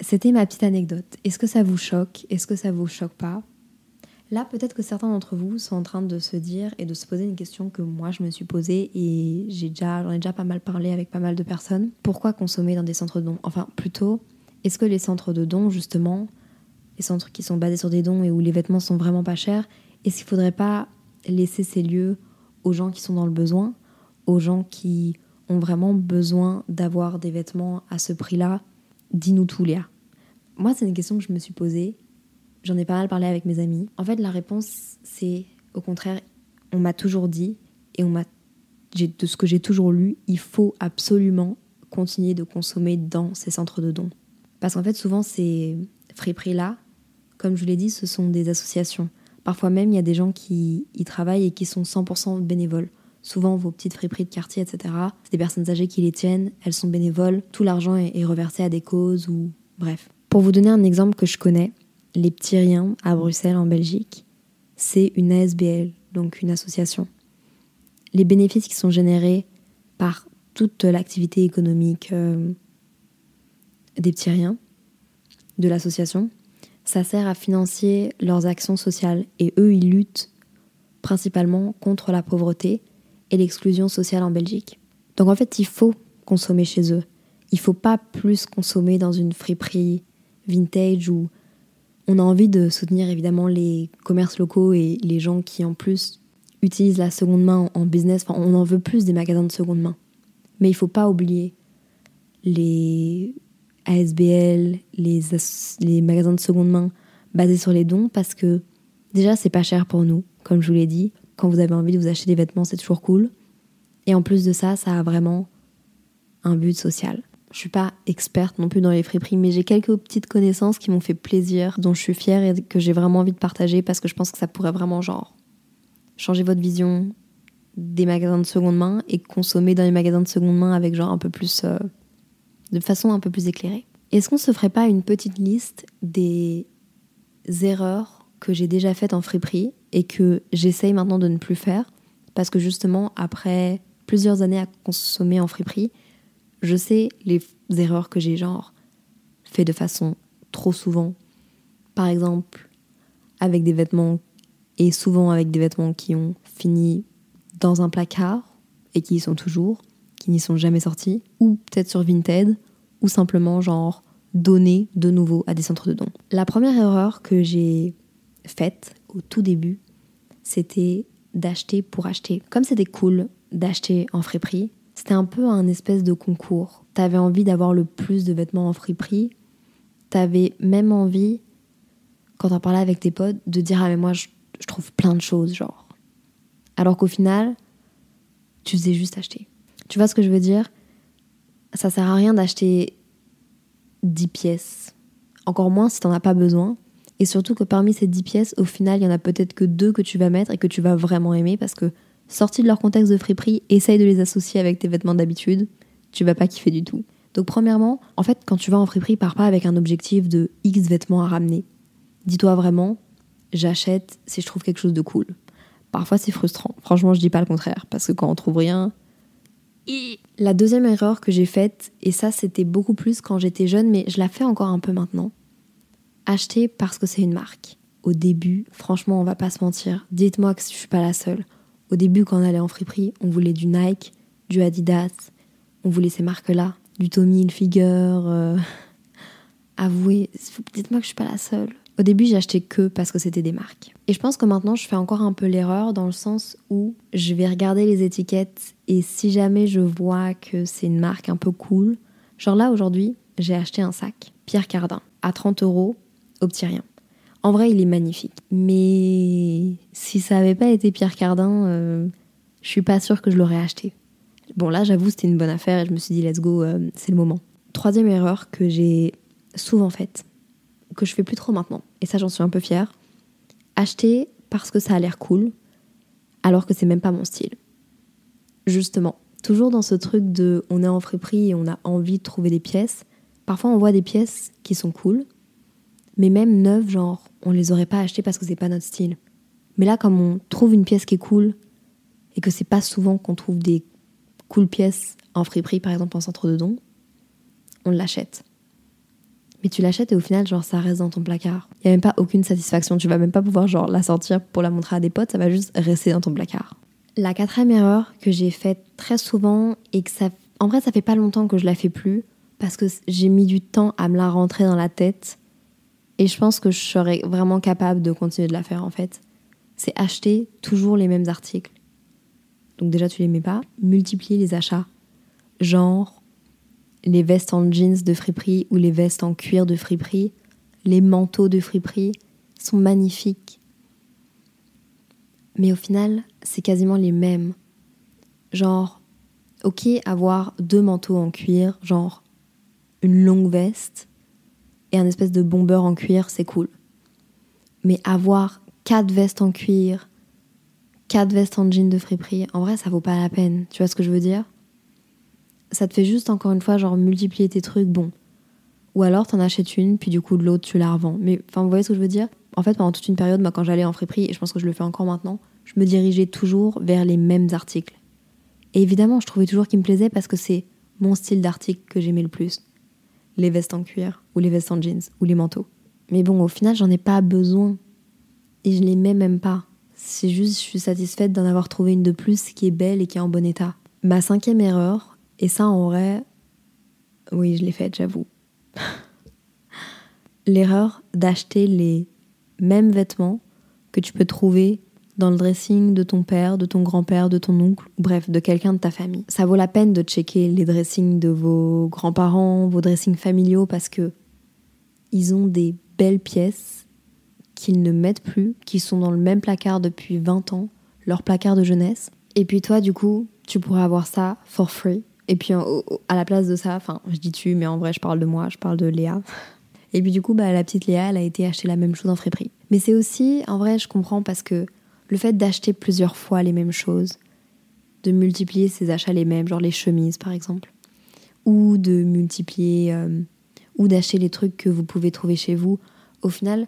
C'était ma petite anecdote. Est-ce que ça vous choque? Est-ce que ça vous choque pas? Là, peut-être que certains d'entre vous sont en train de se dire et de se poser une question que moi je me suis posée et j'ai déjà, j'en ai déjà pas mal parlé avec pas mal de personnes. Pourquoi consommer dans des centres de dons Enfin, plutôt, est-ce que les centres de dons, justement, les centres qui sont basés sur des dons et où les vêtements sont vraiment pas chers, est-ce qu'il faudrait pas laisser ces lieux aux gens qui sont dans le besoin, aux gens qui ont vraiment besoin d'avoir des vêtements à ce prix-là? Dis-nous tout, Léa. Moi, c'est une question que je me suis posée. J'en ai pas mal parlé avec mes amis. En fait, la réponse, c'est au contraire, on m'a toujours dit et on m'a de ce que j'ai toujours lu, il faut absolument continuer de consommer dans ces centres de dons. Parce qu'en fait, souvent, ces friperies-là, comme je vous l'ai dit, ce sont des associations. Parfois même, il y a des gens qui y travaillent et qui sont 100% bénévoles. Souvent, vos petites friperies de quartier, etc., c'est des personnes âgées qui les tiennent, elles sont bénévoles, tout l'argent est reversé à des causes ou bref. Pour vous donner un exemple que je connais, les Petits Riens à Bruxelles, en Belgique, c'est une ASBL, donc une association. Les bénéfices qui sont générés par toute l'activité économique euh, des Petits Riens, de l'association, ça sert à financer leurs actions sociales et eux, ils luttent principalement contre la pauvreté et l'exclusion sociale en Belgique. Donc en fait, il faut consommer chez eux. Il faut pas plus consommer dans une friperie vintage où on a envie de soutenir évidemment les commerces locaux et les gens qui en plus utilisent la seconde main en business. Enfin, on en veut plus des magasins de seconde main. Mais il faut pas oublier les ASBL, les, magasins de seconde main basés sur les dons parce que déjà c'est pas cher pour nous, comme je vous l'ai dit. Quand vous avez envie de vous acheter des vêtements, c'est toujours cool. Et en plus de ça, ça a vraiment un but social. Je suis pas experte non plus dans les friperies, mais j'ai quelques petites connaissances qui m'ont fait plaisir, dont je suis fière et que j'ai vraiment envie de partager parce que je pense que ça pourrait vraiment genre changer votre vision des magasins de seconde main et consommer dans les magasins de seconde main avec genre un peu plus euh, de façon un peu plus éclairée. Est-ce qu'on se ferait pas une petite liste des erreurs que j'ai déjà faites en friperie et que j'essaye maintenant de ne plus faire parce que justement après plusieurs années à consommer en friperie, je sais les erreurs que j'ai genre fait de façon trop souvent. Par exemple, avec des vêtements et souvent avec des vêtements qui ont fini dans un placard et qui y sont toujours, qui n'y sont jamais sortis, ou peut-être sur Vinted, ou simplement genre donner de nouveau à des centres de dons. La première erreur que j'ai faite au tout début, c'était d'acheter pour acheter. Comme c'était cool d'acheter en friperie, c'était un peu un espèce de concours. T'avais envie d'avoir le plus de vêtements en friperie. T'avais même envie, quand t'en parlais avec tes potes, de dire Ah, mais moi, je, je trouve plein de choses, genre. Alors qu'au final, tu faisais juste acheter. Tu vois ce que je veux dire? Ça sert à rien d'acheter 10 pièces. Encore moins si t'en as pas besoin. Et surtout que parmi ces 10 pièces, au final, il y en a peut-être que deux que tu vas mettre et que tu vas vraiment aimer parce que sortis de leur contexte de friperie, essaye de les associer avec tes vêtements d'habitude, tu vas pas kiffer du tout. Donc premièrement, en fait, quand tu vas en friperie, pars pas avec un objectif de X vêtements à ramener. Dis-toi vraiment, j'achète si je trouve quelque chose de cool. Parfois c'est frustrant. Franchement, je dis pas le contraire parce que quand on trouve rien, la deuxième erreur que j'ai faite, et ça c'était beaucoup plus quand j'étais jeune, mais je la fais encore un peu maintenant, acheter parce que c'est une marque. Au début, franchement, on va pas se mentir, dites-moi que je suis pas la seule. Au début, quand on allait en friperie, on voulait du Nike, du Adidas, on voulait ces marques-là, du Tommy Hilfiger. Euh... Avouez, dites-moi que je suis pas la seule. Au début, acheté que parce que c'était des marques. Et je pense que maintenant, je fais encore un peu l'erreur dans le sens où je vais regarder les étiquettes et si jamais je vois que c'est une marque un peu cool, genre là aujourd'hui, j'ai acheté un sac Pierre Cardin à 30 euros au petit rien. En vrai, il est magnifique. Mais si ça avait pas été Pierre Cardin, euh, je suis pas sûre que je l'aurais acheté. Bon, là, j'avoue, c'était une bonne affaire et je me suis dit, let's go, euh, c'est le moment. Troisième erreur que j'ai souvent faite, que je fais plus trop maintenant, et ça, j'en suis un peu fière. Acheter parce que ça a l'air cool, alors que c'est même pas mon style. Justement, toujours dans ce truc de on est en friperie et on a envie de trouver des pièces. Parfois, on voit des pièces qui sont cool, mais même neuves, genre, on les aurait pas achetées parce que c'est pas notre style. Mais là, comme on trouve une pièce qui est cool, et que c'est pas souvent qu'on trouve des cool pièces en friperie, par exemple en centre de don, on l'achète. Mais tu l'achètes et au final, genre, ça reste dans ton placard. Il n'y a même pas aucune satisfaction. Tu vas même pas pouvoir, genre, la sortir pour la montrer à des potes. Ça va juste rester dans ton placard. La quatrième erreur que j'ai faite très souvent et que ça. En vrai, ça fait pas longtemps que je la fais plus parce que j'ai mis du temps à me la rentrer dans la tête et je pense que je serais vraiment capable de continuer de la faire en fait. C'est acheter toujours les mêmes articles. Donc déjà tu les mets pas. Multiplier les achats. Genre les vestes en jeans de friperie ou les vestes en cuir de friperie. Les manteaux de friperie sont magnifiques. Mais au final, c'est quasiment les mêmes. Genre, ok, avoir deux manteaux en cuir, genre une longue veste et un espèce de bomber en cuir, c'est cool. Mais avoir quatre vestes en cuir, quatre vestes en jean de friperie, en vrai, ça vaut pas la peine. Tu vois ce que je veux dire? Ça te fait juste, encore une fois, genre multiplier tes trucs, bon. Ou alors t'en achètes une, puis du coup de l'autre tu la revends. Mais enfin, vous voyez ce que je veux dire? En fait, pendant toute une période, moi, quand j'allais en friperie, et je pense que je le fais encore maintenant, je me dirigeais toujours vers les mêmes articles. Et évidemment, je trouvais toujours qu'ils me plaisaient parce que c'est mon style d'article que j'aimais le plus. Les vestes en cuir, ou les vestes en jeans, ou les manteaux. Mais bon, au final, j'en ai pas besoin. Et je les mets même pas. C'est juste, je suis satisfaite d'en avoir trouvé une de plus qui est belle et qui est en bon état. Ma cinquième erreur, et ça en vrai, oui, je l'ai faite, j'avoue. L'erreur d'acheter les mêmes vêtements que tu peux trouver dans le dressing de ton père, de ton grand-père, de ton oncle, bref, de quelqu'un de ta famille. Ça vaut la peine de checker les dressings de vos grands-parents, vos dressings familiaux parce que ils ont des belles pièces qu'ils ne mettent plus, qui sont dans le même placard depuis 20 ans, leur placard de jeunesse. Et puis toi, du coup, tu pourras avoir ça for free. Et puis à la place de ça, enfin, je dis tu, mais en vrai, je parle de moi, je parle de Léa. Et puis du coup, bah, la petite Léa, elle a été acheter la même chose en friperie. Mais c'est aussi, en vrai, je comprends parce que le fait d'acheter plusieurs fois les mêmes choses, de multiplier ses achats les mêmes, genre les chemises par exemple, ou de multiplier, euh, ou d'acheter les trucs que vous pouvez trouver chez vous, au final,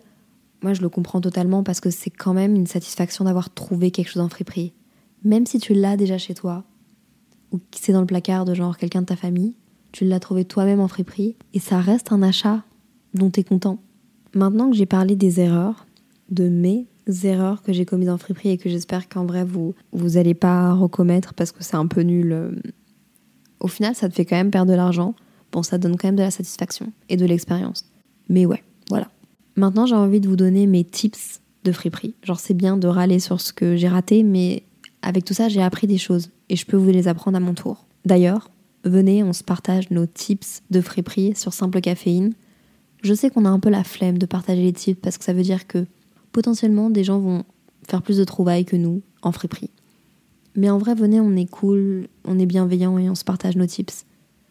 moi je le comprends totalement parce que c'est quand même une satisfaction d'avoir trouvé quelque chose en friperie. Même si tu l'as déjà chez toi, ou c'est dans le placard de genre quelqu'un de ta famille, tu l'as trouvé toi-même en friperie, et ça reste un achat dont tu es content. Maintenant que j'ai parlé des erreurs, de mes erreurs que j'ai commises en friperie et que j'espère qu'en vrai vous vous allez pas recommettre parce que c'est un peu nul. Euh, au final, ça te fait quand même perdre de l'argent. Bon, ça donne quand même de la satisfaction et de l'expérience. Mais ouais, voilà. Maintenant, j'ai envie de vous donner mes tips de friperie. Genre, c'est bien de râler sur ce que j'ai raté, mais avec tout ça, j'ai appris des choses et je peux vous les apprendre à mon tour. D'ailleurs, venez, on se partage nos tips de friperie sur Simple Caféine. Je sais qu'on a un peu la flemme de partager les tips parce que ça veut dire que potentiellement des gens vont faire plus de trouvailles que nous en friperie. Mais en vrai, venez, on est cool, on est bienveillant et on se partage nos tips.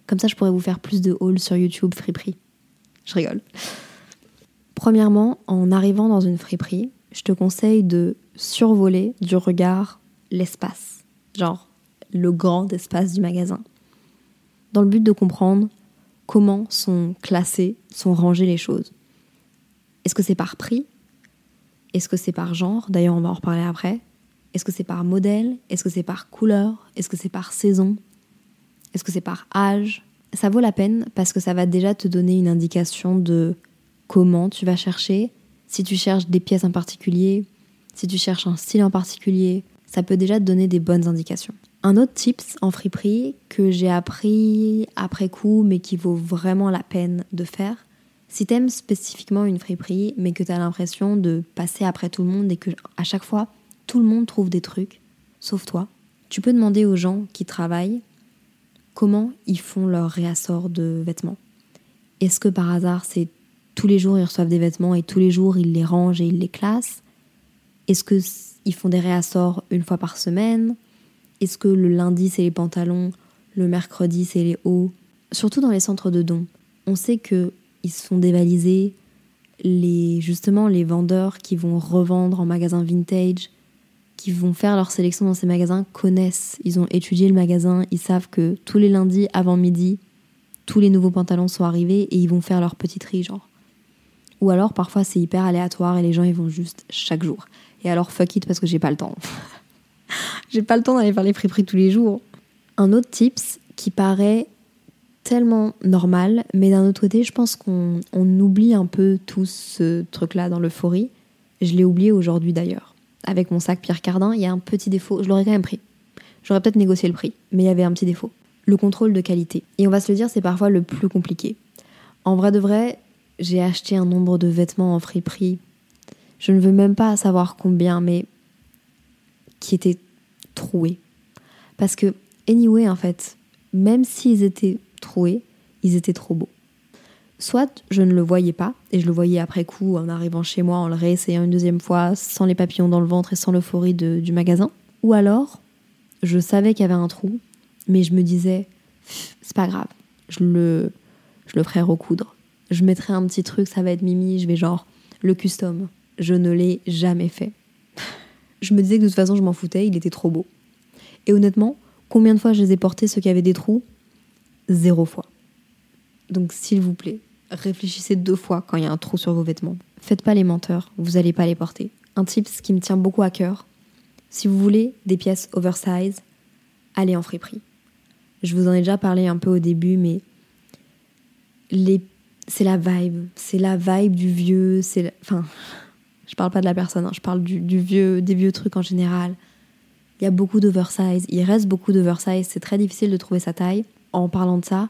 Comme ça, je pourrais vous faire plus de hauls sur YouTube friperie. Je rigole. Premièrement, en arrivant dans une friperie, je te conseille de survoler du regard l'espace, genre le grand espace du magasin, dans le but de comprendre comment sont classées, sont rangées les choses. Est-ce que c'est par prix? Est-ce que c'est par genre? D'ailleurs, on va en reparler après. Est-ce que c'est par modèle? Est-ce que c'est par couleur? Est-ce que c'est par saison? Est-ce que c'est par âge? Ça vaut la peine parce que ça va déjà te donner une indication de comment tu vas chercher. Si tu cherches des pièces en particulier, si tu cherches un style en particulier, ça peut déjà te donner des bonnes indications. Un autre tips en friperie que j'ai appris après coup mais qui vaut vraiment la peine de faire, si t'aimes spécifiquement une friperie, mais que t'as l'impression de passer après tout le monde et que à chaque fois tout le monde trouve des trucs, sauf toi, tu peux demander aux gens qui travaillent comment ils font leur réassort de vêtements. Est-ce que par hasard c'est tous les jours ils reçoivent des vêtements et tous les jours ils les rangent et ils les classent? Est-ce que ils font des réassorts une fois par semaine? Est-ce que le lundi c'est les pantalons, le mercredi c'est les hauts? Surtout dans les centres de dons, on sait que ils se font dévaliser. Les, justement, les vendeurs qui vont revendre en magasin vintage, qui vont faire leur sélection dans ces magasins, connaissent. Ils ont étudié le magasin, ils savent que tous les lundis avant midi, tous les nouveaux pantalons sont arrivés et ils vont faire leur petit tri, genre. Ou alors parfois c'est hyper aléatoire et les gens ils vont juste chaque jour. Et alors fuck it parce que j'ai pas le temps. j'ai pas le temps d'aller faire les prix tous les jours. Un autre tips qui paraît tellement normal, mais d'un autre côté, je pense qu'on oublie un peu tout ce truc-là dans l'euphorie. Je l'ai oublié aujourd'hui d'ailleurs. Avec mon sac Pierre Cardin, il y a un petit défaut, je l'aurais quand même pris. J'aurais peut-être négocié le prix, mais il y avait un petit défaut. Le contrôle de qualité. Et on va se le dire, c'est parfois le plus compliqué. En vrai de vrai, j'ai acheté un nombre de vêtements en friperie. Je ne veux même pas savoir combien, mais qui étaient troués. Parce que, anyway, en fait, même s'ils étaient troués, ils étaient trop beaux. Soit je ne le voyais pas, et je le voyais après coup en arrivant chez moi, en le réessayant une deuxième fois, sans les papillons dans le ventre et sans l'euphorie du magasin. Ou alors, Je savais qu'il y avait un trou, mais je me disais, c'est pas grave, je le, je le ferai recoudre. Je mettrai un petit truc, ça va être mimi, je vais genre le custom. Je ne l'ai jamais fait. Je me disais que de toute façon, je m'en foutais, il était trop beau. Et honnêtement, combien de fois je les ai portés, ceux qui avaient des trous? Zéro fois. Donc s'il vous plaît, réfléchissez deux fois quand il y a un trou sur vos vêtements. Faites pas les menteurs, vous n'allez pas les porter. Un tip qui me tient beaucoup à cœur, si vous voulez des pièces oversize, allez en friperie. Je vous en ai déjà parlé un peu au début, mais c'est la vibe. C'est la vibe du vieux. C'est Enfin, je parle pas de la personne, hein, je parle du, vieux, des vieux trucs en général. Il y a beaucoup d'oversize. Il reste beaucoup d'oversize. C'est très difficile de trouver sa taille. En parlant de ça,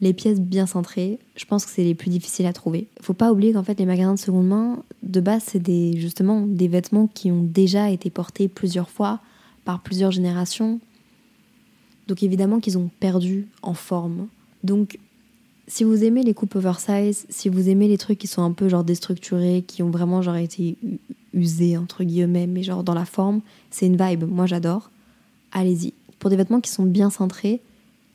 les pièces bien centrées, je pense que c'est les plus difficiles à trouver. Faut pas oublier qu'en fait les magasins de seconde main, de base, c'est des justement des vêtements qui ont déjà été portés plusieurs fois par plusieurs générations. Donc évidemment qu'ils ont perdu en forme. Donc si vous aimez les coupes oversize, si vous aimez les trucs qui sont un peu genre déstructurés, qui ont vraiment genre été usés entre guillemets, mais genre dans la forme, c'est une vibe. Moi j'adore. Allez-y. Pour des vêtements qui sont bien centrés,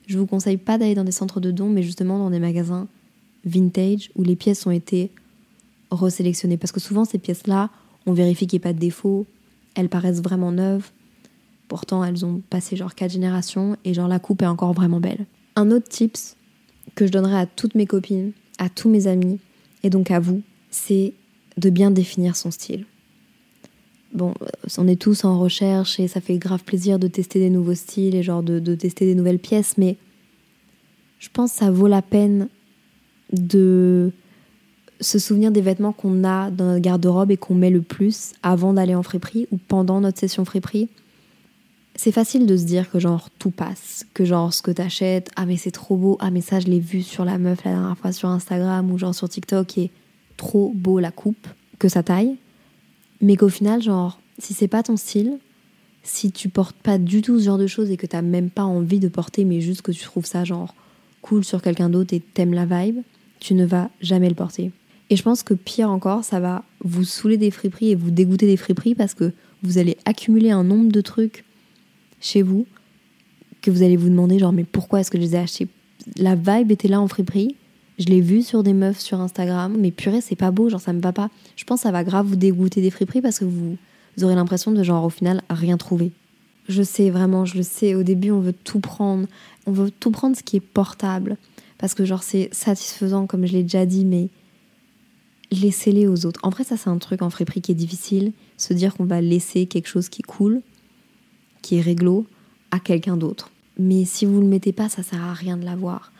je vous conseille pas d'aller dans des centres de dons, mais justement dans des magasins vintage où les pièces ont été resélectionnées. Parce que souvent ces pièces-là, on vérifie qu'il n'y ait pas de défaut, elles paraissent vraiment neuves. Pourtant, elles ont passé genre 4 générations et genre la coupe est encore vraiment belle. Un autre tips que je donnerais à toutes mes copines, à tous mes amis et donc à vous, c'est de bien définir son style. Bon, on est tous en recherche et ça fait grave plaisir de tester des nouveaux styles et genre de, de tester des nouvelles pièces, mais je pense que ça vaut la peine de se souvenir des vêtements qu'on a dans notre garde-robe et qu'on met le plus avant d'aller en friperie ou pendant notre session friperie c'est facile de se dire que genre tout passe, que genre ce que t'achètes, ah mais c'est trop beau, ah mais ça je l'ai vu sur la meuf la dernière fois sur Instagram ou genre sur TikTok et trop beau la coupe, que ça taille, mais qu'au final genre si c'est pas ton style, si tu portes pas du tout ce genre de choses et que t'as même pas envie de porter mais juste que tu trouves ça genre cool sur quelqu'un d'autre et t'aimes la vibe, tu ne vas jamais le porter. Et je pense que pire encore, ça va vous saouler des friperies et vous dégoûter des friperies parce que vous allez accumuler un nombre de trucs chez vous que vous allez vous demander genre mais pourquoi est-ce que je les ai achetés? La vibe était là en friperie. Je l'ai vu sur des meufs sur Instagram, mais purée, c'est pas beau, genre ça me va pas. Je pense que ça va grave vous dégoûter des friperies parce que vous, aurez l'impression de genre au final rien trouver. Je sais vraiment, je le sais, au début on veut tout prendre, on veut tout prendre ce qui est portable parce que genre c'est satisfaisant comme je l'ai déjà dit, mais laissez-les aux autres. En vrai, ça c'est un truc en friperie qui est difficile, se dire qu'on va laisser quelque chose qui coule qui est réglo à quelqu'un d'autre. Mais si vous ne le mettez pas, ça sert à rien de l'avoir.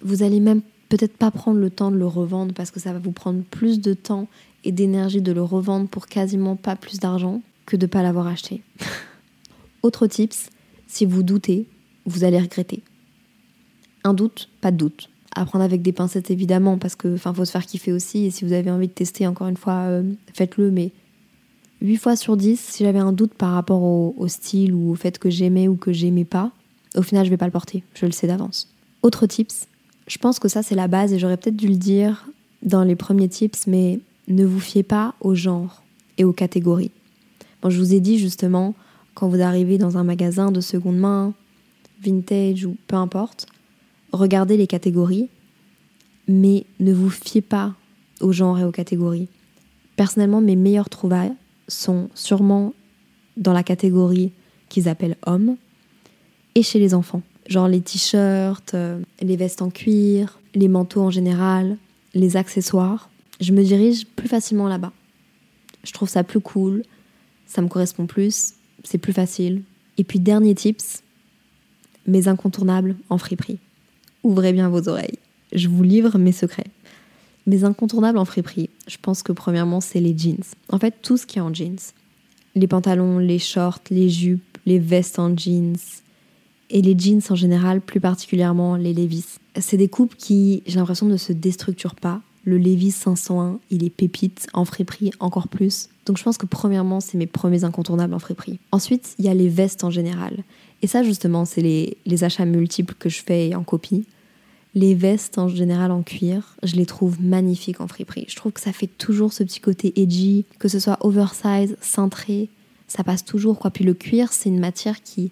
Vous allez même peut-être pas prendre le temps de le revendre parce que ça va vous prendre plus de temps et d'énergie de le revendre pour quasiment pas plus d'argent que de pas l'avoir acheté. Autre tips, si vous doutez, vous allez regretter. Un doute, pas de doute. Apprendre avec des pincettes évidemment parce que enfin faut se faire kiffer aussi et si vous avez envie de tester encore une fois euh, faites-le mais 8 fois sur 10, si j'avais un doute par rapport au, style ou au fait que j'aimais ou que j'aimais pas, au final, je vais pas le porter. Je le sais d'avance. Autre tips, je pense que ça, c'est la base et j'aurais peut-être dû le dire dans les premiers tips, mais ne vous fiez pas au genre et aux catégories. Je vous ai dit justement, quand vous arrivez dans un magasin de seconde main, vintage ou peu importe, regardez les catégories, mais ne vous fiez pas au genre et aux catégories. Personnellement, mes meilleures trouvailles, sont sûrement dans la catégorie qu'ils appellent hommes et chez les enfants. Genre les t-shirts, euh, les vestes en cuir, les manteaux en général, les accessoires. Je me dirige plus facilement là-bas. Je trouve ça plus cool, ça me correspond plus, c'est plus facile. Et puis dernier tips, mes incontournables en friperie. Ouvrez bien vos oreilles. Je vous livre mes secrets. Mes incontournables en friperie, je pense que premièrement, c'est les jeans. En fait, tout ce qui est en jeans. Les pantalons, les shorts, les jupes, les vestes en jeans. Et les jeans en général, plus particulièrement les Levi's. C'est des coupes qui, j'ai l'impression, ne se déstructurent pas. Le Levi's 501, il est pépite, en friperie encore plus. Donc je pense que premièrement, c'est mes premiers incontournables en friperie. Ensuite, il y a les vestes en général. Et ça, justement, c'est les, les achats multiples que je fais en copie. Les vestes en général en cuir, je les trouve magnifiques en friperie. Je trouve que ça fait toujours ce petit côté edgy, que ce soit oversize, cintré, ça passe toujours quoi. Puis le cuir, c'est une matière qui,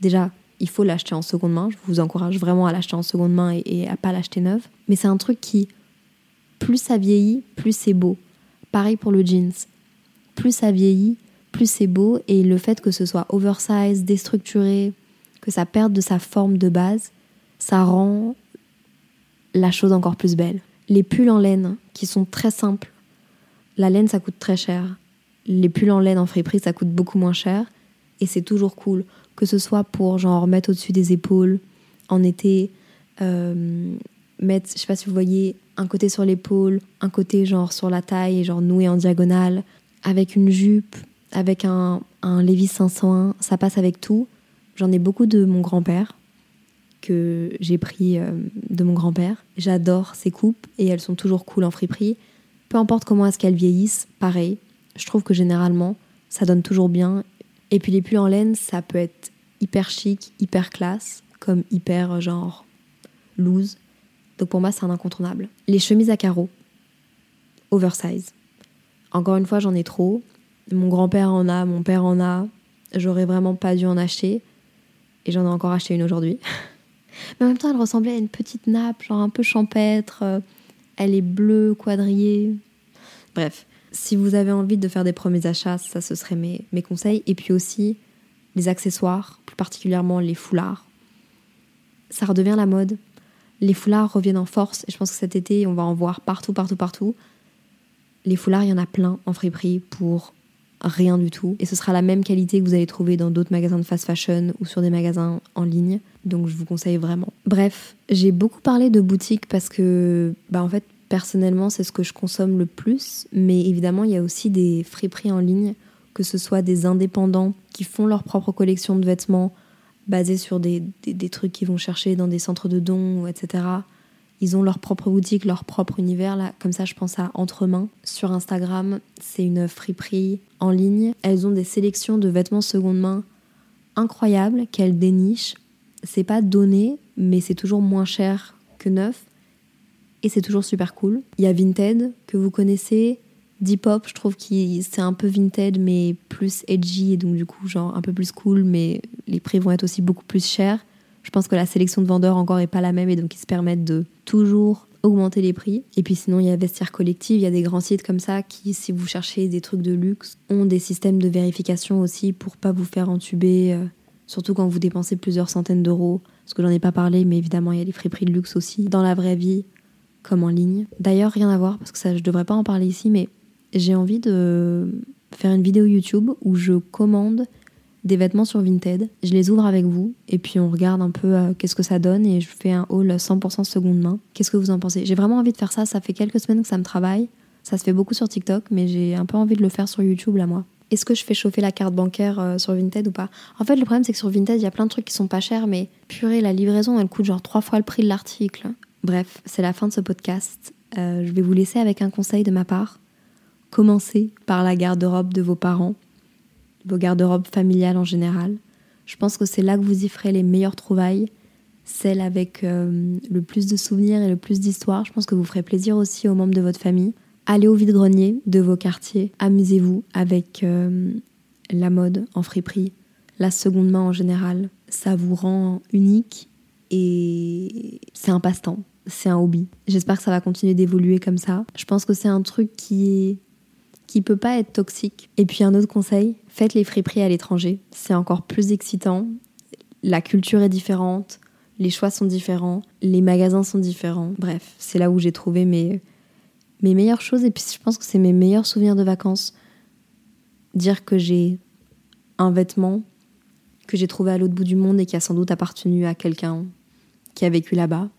déjà, il faut l'acheter en seconde main. Je vous encourage vraiment à l'acheter en seconde main et, et à pas l'acheter neuve. Mais c'est un truc qui, plus ça vieillit, plus c'est beau. Pareil pour le jeans. Plus ça vieillit, plus c'est beau. Et le fait que ce soit oversize, déstructuré, que ça perde de sa forme de base, ça rend la chose encore plus belle. Les pulls en laine, qui sont très simples, la laine ça coûte très cher. Les pulls en laine en friperie ça coûte beaucoup moins cher. Et c'est toujours cool. Que ce soit pour genre mettre au-dessus des épaules, en été, euh, mettre, je sais pas si vous voyez, un côté sur l'épaule, un côté genre sur la taille et genre noué en diagonale, avec une jupe, avec un, un Levi's 501, ça passe avec tout. J'en ai beaucoup de mon grand-père que j'ai pris euh, de mon grand-père. J'adore ces coupes et elles sont toujours cool en friperie. Peu importe comment est-ce qu'elles vieillissent, pareil. Je trouve que généralement, ça donne toujours bien. Et puis les pulls en laine, ça peut être hyper chic, hyper classe, comme hyper genre loose. Donc pour moi, c'est un incontournable. Les chemises à carreaux, oversize. Encore une fois, j'en ai trop. Mon grand-père en a, mon père en a. J'aurais vraiment pas dû en acheter. Et j'en ai encore acheté une aujourd'hui. Mais en même temps, elle ressemblait à une petite nappe, genre un peu champêtre. Euh, Elle est bleue, quadrillée. Bref, si vous avez envie de faire des premiers achats, ça ce serait mes, mes conseils. Et puis aussi les accessoires, plus particulièrement les foulards. Ça redevient la mode. Les foulards reviennent en force. Et je pense que cet été, on va en voir partout, partout, partout. Les foulards, il y en a plein en friperie pour rien du tout. Et ce sera la même qualité que vous allez trouver dans d'autres magasins de fast fashion ou sur des magasins en ligne. Donc je vous conseille vraiment. Bref, j'ai beaucoup parlé de boutique parce que, bah en fait, personnellement, c'est ce que je consomme le plus. Mais évidemment, il y a aussi des friperies en ligne, que ce soit des indépendants qui font leur propre collection de vêtements basés sur des, des, des trucs qu'ils vont chercher dans des centres de dons, etc. Ils ont leur propre boutique, leur propre univers. Là, comme ça, je pense à Entremain. Sur Instagram, c'est une friperie en ligne. Elles ont des sélections de vêtements seconde main incroyables qu'elles dénichent. C'est pas donné, mais c'est toujours moins cher que neuf. Et c'est toujours super cool. Il y a Vinted, que vous connaissez. Depop, je trouve que c'est un peu Vinted, mais plus edgy, et donc du coup, genre un peu plus cool, mais les prix vont être aussi beaucoup plus chers. Je pense que la sélection de vendeurs encore est pas la même, et donc ils se permettent de toujours augmenter les prix. Et puis sinon, il y a Vestiaire Collective, il y a des grands sites comme ça qui, si vous cherchez des trucs de luxe, ont des systèmes de vérification aussi pour pas vous faire entuber, euh, surtout quand vous dépensez plusieurs centaines d'euros. Parce que j'en ai pas parlé, mais évidemment, il y a les friperies de luxe aussi, dans la vraie vie, comme en ligne. D'ailleurs, rien à voir, parce que ça, je devrais pas en parler ici, mais j'ai envie de faire une vidéo YouTube où je commande des vêtements sur Vinted. Je les ouvre avec vous et puis on regarde un peu euh, qu'est-ce que ça donne et je fais un haul 100% seconde main. Qu'est-ce que vous en pensez? J'ai vraiment envie de faire ça. Ça fait quelques semaines que ça me travaille. Ça se fait beaucoup sur TikTok, mais j'ai un peu envie de le faire sur YouTube là, moi. Est-ce que je fais chauffer la carte bancaire euh, sur Vinted ou pas? En fait, le problème, c'est que sur Vinted, il y a plein de trucs qui sont pas chers, mais purée, la livraison, elle coûte genre trois fois le prix de l'article. Bref, c'est la fin de ce podcast. Euh, je vais vous laisser avec un conseil de ma part. Commencez par la garde-robe de vos parents, vos garde-robes familiales en général. Je pense que c'est là que vous y ferez les meilleures trouvailles, celles avec euh, le plus de souvenirs et le plus d'histoires. Je pense que vous ferez plaisir aussi aux membres de votre famille. Allez au vide-grenier de vos quartiers, amusez-vous avec euh, la mode en friperie, la seconde main en général. Ça vous rend unique et c'est un passe-temps, c'est un hobby. J'espère que ça va continuer d'évoluer comme ça. Je pense que c'est un truc qui qui peut pas être toxique. Et puis un autre conseil, faites les friperies à l'étranger. C'est encore plus excitant. La culture est différente, les choix sont différents, les magasins sont différents. Bref, c'est là où j'ai trouvé mes, mes meilleures choses et puis je pense que c'est mes meilleurs souvenirs de vacances. Dire que j'ai un vêtement que j'ai trouvé à l'autre bout du monde et qui a sans doute appartenu à quelqu'un qui a vécu là-bas.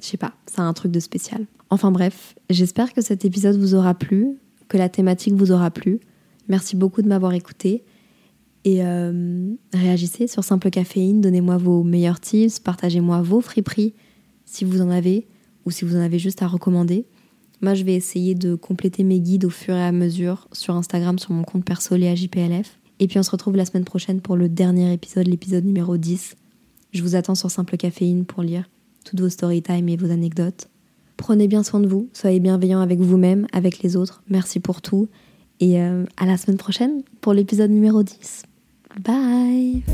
Je sais pas, c'est un truc de spécial. Enfin bref, j'espère que cet épisode vous aura plu que la thématique vous aura plu. Merci beaucoup de m'avoir écouté. Et euh, réagissez sur Simple Caféine, donnez-moi vos meilleurs tips, partagez-moi vos friperies si vous en avez ou si vous en avez juste à recommander. Moi, je vais essayer de compléter mes guides au fur et à mesure sur Instagram, sur mon compte perso Léa JPLF. Et puis on se retrouve la semaine prochaine pour le dernier épisode, l'épisode numéro 10. Je vous attends sur Simple Caféine pour lire toutes vos story time et vos anecdotes. Prenez bien soin de vous, soyez bienveillants avec vous-même, avec les autres. Merci pour tout. Et à la semaine prochaine pour l'épisode numéro 10. Bye